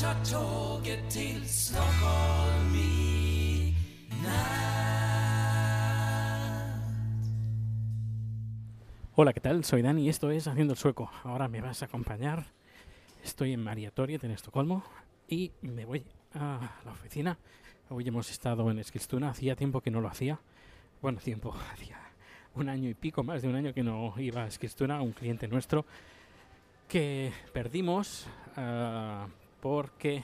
tåget till Stockholm i. Hola, ¿qué tal? Soy Dani y esto es Haciendo el Sueco. Ahora me vas a acompañar. Estoy en Maria Toriet, en Estocolmo, y me voy a la oficina. Hoy hemos estado en Eskilstuna, hacía tiempo que no lo hacía. Bueno, tiempo, hacía un año y pico, más de un año que no iba a Eskilstuna, un cliente nuestro que perdimos ah, porque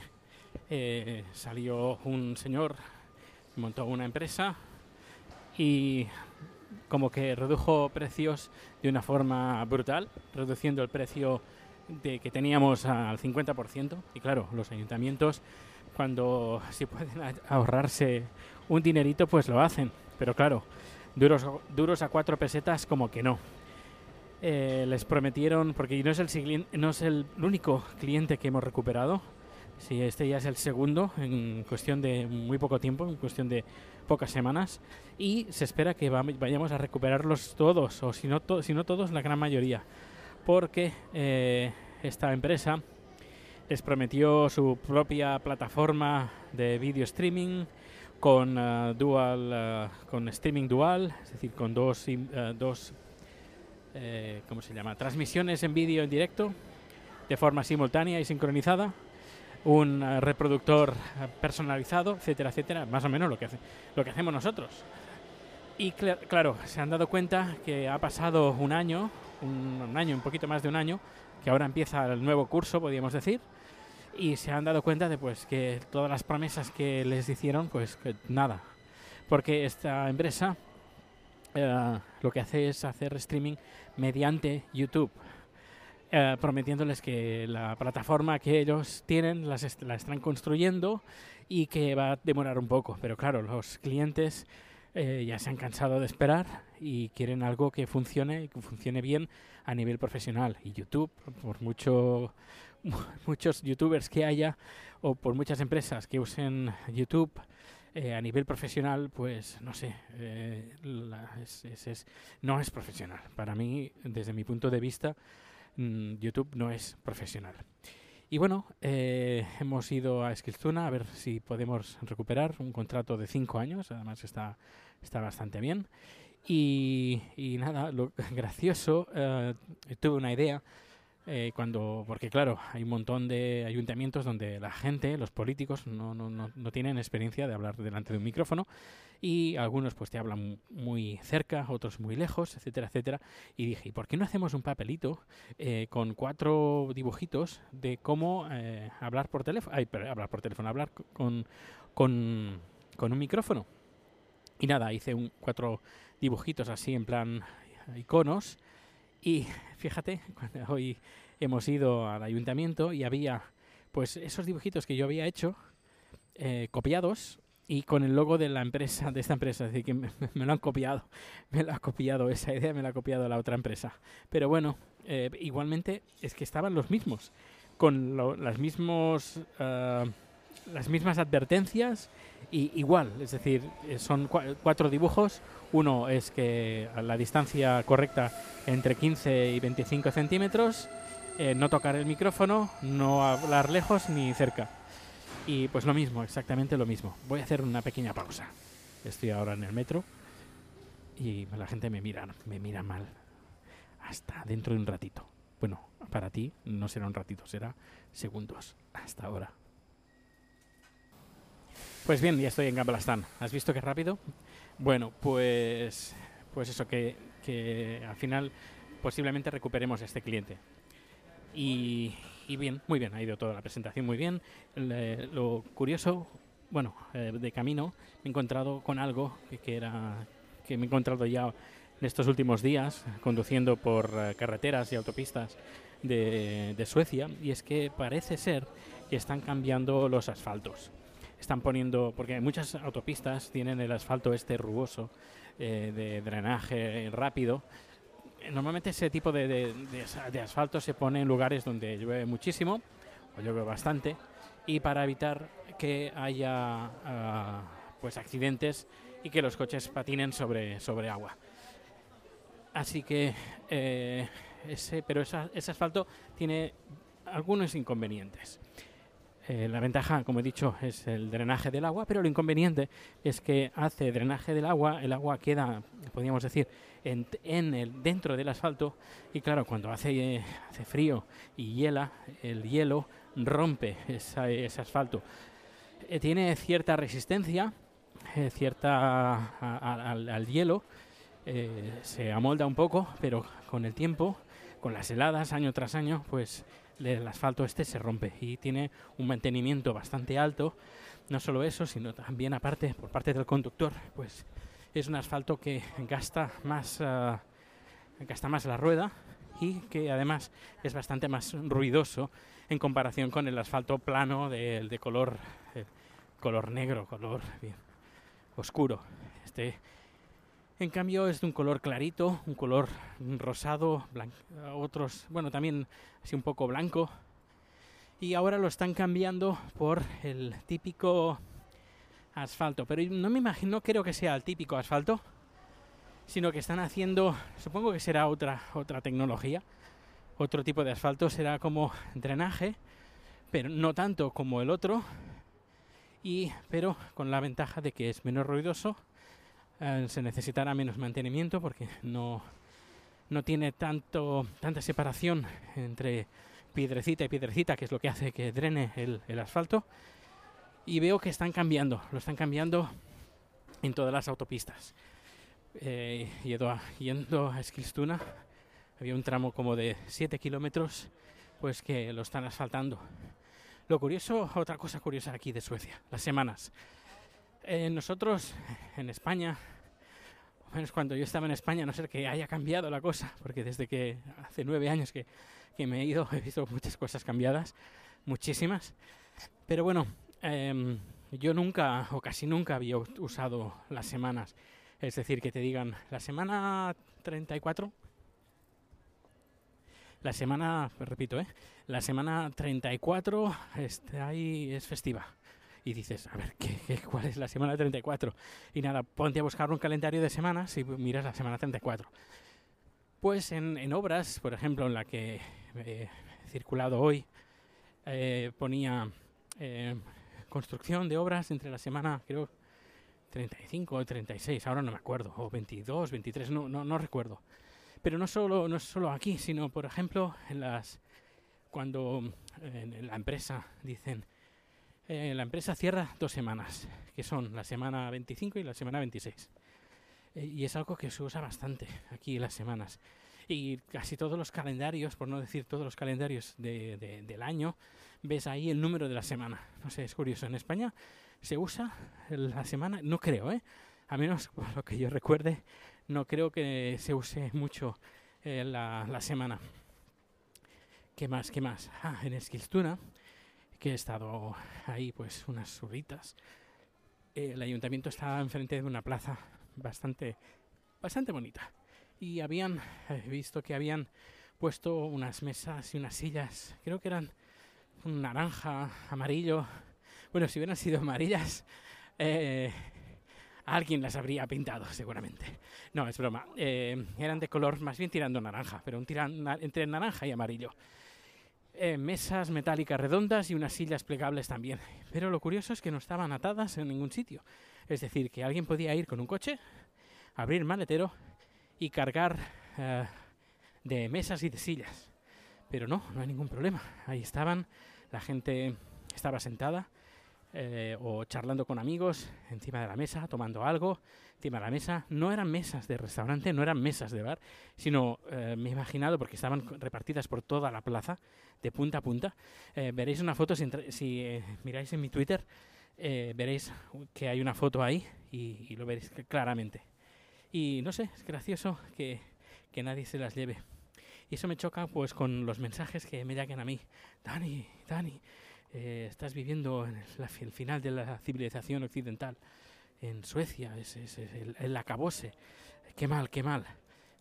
eh, salió un señor, montó una empresa y como que redujo precios de una forma brutal, reduciendo el precio de que teníamos al 50%. Y claro, los ayuntamientos, cuando si pueden ahorrarse un dinerito, pues lo hacen. Pero claro, duros, duros a cuatro pesetas, como que no. Eh, les prometieron, porque no es, el, no es el único cliente que hemos recuperado. Sí, este ya es el segundo en cuestión de muy poco tiempo, en cuestión de pocas semanas. Y se espera que va- vayamos a recuperarlos todos, o si no, todos, la gran mayoría. Porque eh, esta empresa les prometió su propia plataforma de video streaming con eh, dual, eh, con streaming dual, es decir, con dos, eh, dos ¿cómo se llama? Transmisiones en vídeo en directo de forma simultánea y sincronizada, un eh, reproductor eh, personalizado, etcétera, etcétera, más o menos lo que, hace- lo que hacemos nosotros. Y cla- claro, se han dado cuenta que ha pasado un año, un, un año, un poquito más de un año, que ahora empieza el nuevo curso, podríamos decir, y se han dado cuenta de pues que todas las promesas que les hicieron, pues que nada, porque esta empresa eh, lo que hace es hacer streaming mediante YouTube, eh, prometiéndoles que la plataforma que ellos tienen las la están construyendo y que va a demorar un poco. Pero claro, los clientes eh, ya se han cansado de esperar y quieren algo que funcione y que funcione bien a nivel profesional. Y YouTube, por mucho muchos youtubers que haya o por muchas empresas que usen YouTube eh, a nivel profesional, pues no sé, la- es- es- es- no es profesional. Para mí, desde mi punto de vista, mm, YouTube no es profesional. Y bueno, eh, hemos ido a Eskilstuna a ver si podemos recuperar un contrato de cinco años, además está, está bastante bien. Y, y nada, lo gracioso, eh, tuve una idea eh, cuando, porque claro, hay un montón de ayuntamientos donde la gente, los políticos, no, no, no, no tienen experiencia de hablar delante de un micrófono y algunos pues te hablan muy cerca, otros muy lejos, etcétera, etcétera. Y dije, ¿y por qué no hacemos un papelito eh, con cuatro dibujitos de cómo eh, hablar por teléfono? Ay, hablar por teléfono, hablar con, con, con un micrófono. Y nada, hice un, cuatro dibujitos así en plan iconos. Y fíjate, hoy hemos ido al ayuntamiento y había pues esos dibujitos que yo había hecho eh, copiados y con el logo de la empresa, de esta empresa, es decir, que me, lo han copiado, me lo ha copiado, esa idea me la ha copiado la otra empresa. Pero bueno, eh, igualmente es que estaban los mismos, con lo- las mismos... ah, las mismas advertencias y igual, es decir, eh, son cua- cuatro dibujos. Uno es que a la distancia correcta entre 15 y 25 centímetros, eh, no tocar el micrófono, no hablar lejos ni cerca. Y pues lo mismo, exactamente lo mismo. Voy a hacer una pequeña pausa. Estoy ahora en el metro y la gente me mira, me mira mal. Hasta dentro de un ratito. Bueno, para ti no será un ratito, será segundos. Hasta ahora. Pues bien, ya estoy en Gamblastán. ¿Has visto qué rápido? Bueno, pues, pues eso, que, que al final posiblemente recuperemos este cliente. Y, y bien, muy bien, ha ido toda la presentación muy bien. Lo curioso, bueno, eh, de camino me he encontrado con algo que, era que me he encontrado ya en estos últimos días conduciendo por eh, carreteras y autopistas de Suecia y es que parece ser que están cambiando los asfaltos están poniendo, porque muchas autopistas tienen el asfalto este rugoso eh, de drenaje rápido. Normalmente ese tipo de, de- de as- de asfalto se pone en lugares donde llueve muchísimo o llueve bastante y para evitar que haya ah, pues accidentes y que los coches patinen sobre, sobre agua. Así que eh, ese, pero esa- ese asfalto tiene algunos inconvenientes. Eh, la ventaja, como he dicho, es el drenaje del agua, pero lo inconveniente es que hace drenaje del agua, el agua queda, podríamos decir, en, el, dentro del asfalto y claro, cuando hace, hace frío y hiela, el hielo rompe esa- ese asfalto. Eh, tiene cierta resistencia, eh, cierta a- al, hielo, se amolda un poco, pero con el tiempo, con las heladas año tras año, pues el asfalto este se rompe y tiene un mantenimiento bastante alto. No solo eso, sino también aparte por parte del conductor, pues es un asfalto que gasta más, ah, gasta más la rueda y que además es bastante más ruidoso en comparación con el asfalto plano de, de color, eh, color negro, color oscuro. Este, en cambio, es de un color clarito, un color rosado, otros, bueno, también así un poco blanco. Y ahora lo están cambiando por el típico asfalto. Pero no me imagino, no creo que sea el típico asfalto, sino que están haciendo, supongo que será otra, otra tecnología, otro tipo de asfalto, será como drenaje, pero no tanto como el otro, y, pero con la ventaja de que es menos ruidoso eh, se necesitará menos mantenimiento porque no, no tiene tanto, tanta separación entre piedrecita y piedrecita, que es lo que hace que drene el, el asfalto. Y veo que están cambiando, lo están cambiando en todas las autopistas. Eh, yendo, a, yendo a Eskilstuna, había un tramo como de 7 kilómetros, pues que lo están asfaltando. Lo curioso, otra cosa curiosa aquí de Suecia, las semanas. Eh, nosotros en España, o menos cuando yo estaba en España, no sé que haya cambiado la cosa, porque desde que hace nueve años que, que me he ido he visto muchas cosas cambiadas, muchísimas. Pero bueno, em, yo nunca o casi nunca había usado las semanas. Es decir, que te digan la semana 34. La semana, repito, ¿eh? La semana 34 está ahí, es festiva y dices, a ver, ¿qué, cuál es la semana 34? Y nada, ponte a buscar un calendario de semanas y miras la semana 34. Pues en, en obras, por ejemplo, en la que eh, he circulado hoy, eh, ponía eh, construcción de obras entre la semana, creo, 35 o 36, ahora no me acuerdo, o 22, 23, no, no, no recuerdo. Pero no solo, no solo aquí, sino, por ejemplo, en las, cuando en la empresa dicen, eh, la empresa cierra dos semanas, que son la semana 25 y la semana 26. Eh, y es algo que se usa bastante aquí las semanas. Y casi todos los calendarios, por no decir todos los calendarios de, de- del año, ves ahí el número de la semana. No sé, es curioso. En España se usa la semana, no creo, ¿eh? A menos lo que yo recuerde, no creo que se use mucho eh, la, la semana. ¿Qué más? ¿Qué más? Ah, en Eskilstuna, que he estado ahí pues unas horitas. Eh, el ayuntamiento estaba enfrente de una plaza bastante, bastante bonita. Y habían, visto que habían puesto unas mesas y unas sillas, creo que eran un naranja, amarillo. Bueno, si hubieran sido amarillas, eh, alguien las habría pintado seguramente. No, es broma. Eh, eran de color más bien tirando naranja, pero un tiran, entre naranja y amarillo. Eh, mesas metálicas redondas y unas sillas plegables también. Pero lo curioso es que no estaban atadas en ningún sitio. Es decir, que alguien podía ir con un coche, abrir el maletero y cargar eh, de mesas y de sillas. Pero no, no hay ningún problema. Ahí estaban, la gente estaba sentada eh, o charlando con amigos encima de la mesa, tomando algo encima de la mesa. No eran mesas de restaurante, no eran mesas de bar, sino eh, me he imaginado porque estaban repartidas por toda la plaza, de punta a punta. Eh, veréis una foto, si, si eh, miráis en mi Twitter, eh, veréis que hay una foto ahí y, y lo veréis cl- claramente. Y no sé, es gracioso que, que nadie se las lleve. Y eso me choca pues con los mensajes que me llegan a mí. Dani, Dani, eh, estás viviendo en la el final de la civilización occidental en Suecia, es, es- es el, el acabose. Qué mal, qué mal.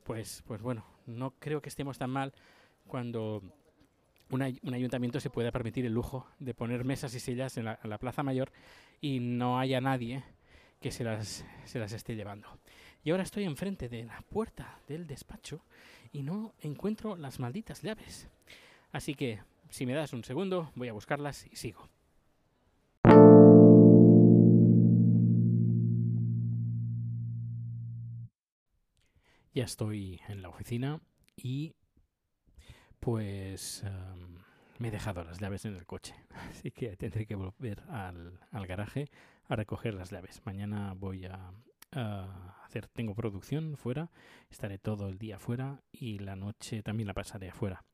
Pues, pues bueno, no creo que estemos tan mal cuando un, ay- un ayuntamiento se pueda permitir el lujo de poner mesas y sillas en la, en la Plaza Mayor y no haya nadie que se las, se las esté llevando. Y ahora estoy enfrente de la puerta del despacho y no encuentro las malditas llaves. Así que, si me das un segundo, voy a buscarlas y sigo. Ya estoy en la oficina y pues em, me he dejado las llaves en el coche. Así que tendré que volver al, al garaje a recoger las llaves. Mañana voy a, a, hacer, tengo producción fuera, estaré todo el día fuera y la noche también la pasaré afuera.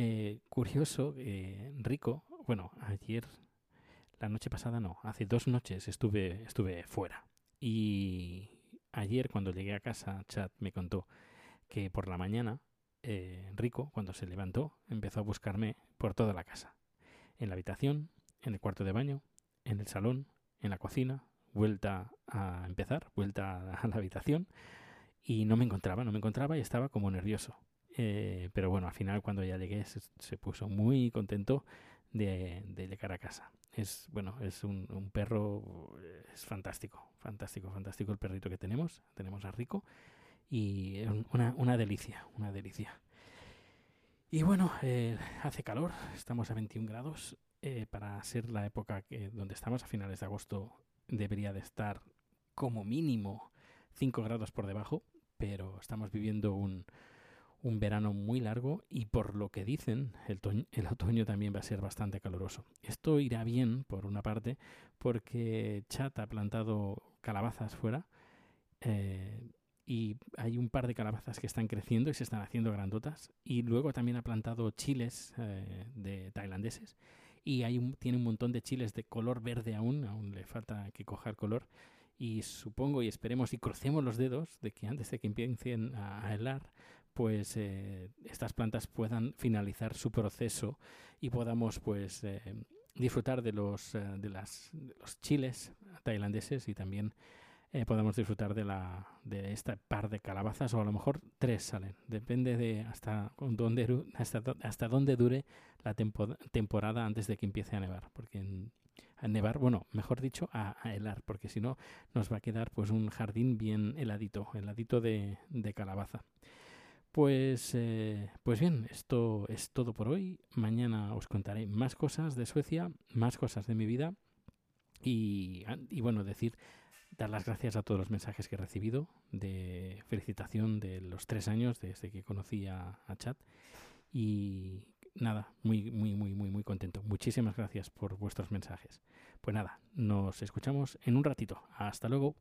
Eh, curioso, eh, rico, bueno, ayer, la noche pasada no, hace dos noches estuve, estuve fuera. Y ayer cuando llegué a casa, Chad me contó que por la mañana, eh, Rico, cuando se levantó, empezó a buscarme por toda la casa. En la habitación, en el cuarto de baño, en el salón, en la cocina, vuelta a empezar, vuelta a la habitación y no me encontraba, no me encontraba y estaba como nervioso. Eh, pero bueno, al final cuando ya llegué se, puso muy contento de, llegar a casa. Es bueno, es un, perro, es fantástico, fantástico, fantástico el perrito que tenemos. Tenemos a Rico y es una, una delicia, una delicia. Y bueno, eh, hace calor, estamos a 21 grados. Eh, para ser la época donde estamos a finales de agosto debería de estar como mínimo 5 grados por debajo, pero estamos viviendo un, un verano muy largo y por lo que dicen el, otoño también va a ser bastante caluroso. Esto irá bien por una parte porque Chat ha plantado calabazas fuera eh, y hay un par de calabazas que están creciendo y se están haciendo grandotas y luego también ha plantado chiles eh, de tailandeses y tiene un montón de chiles de color verde aún, aún le falta que coja el color y supongo y esperemos y crucemos los dedos de que antes de que empiecen a helar pues eh, estas plantas puedan finalizar su proceso y podamos pues eh, disfrutar de los eh, de las chiles tailandeses y también podamos disfrutar de la de esta par de calabazas o a lo mejor tres salen. Depende de hasta dónde hasta, hasta dónde dure la tempo, temporada antes de que empiece a nevar porque a nevar bueno mejor dicho a, a helar porque si no nos va a quedar pues un jardín bien heladito heladito de, de calabaza pues, eh, pues bien, esto es todo por hoy. Mañana os contaré más cosas de Suecia, más cosas de mi vida. Y, y, bueno, decir, dar las gracias a todos los mensajes que he recibido de felicitación de los tres años desde que conocí a, a Chat. Y nada, muy, muy, muy, muy, muy contento. Muchísimas gracias por vuestros mensajes. Pues nada, nos escuchamos en un ratito. Hasta luego.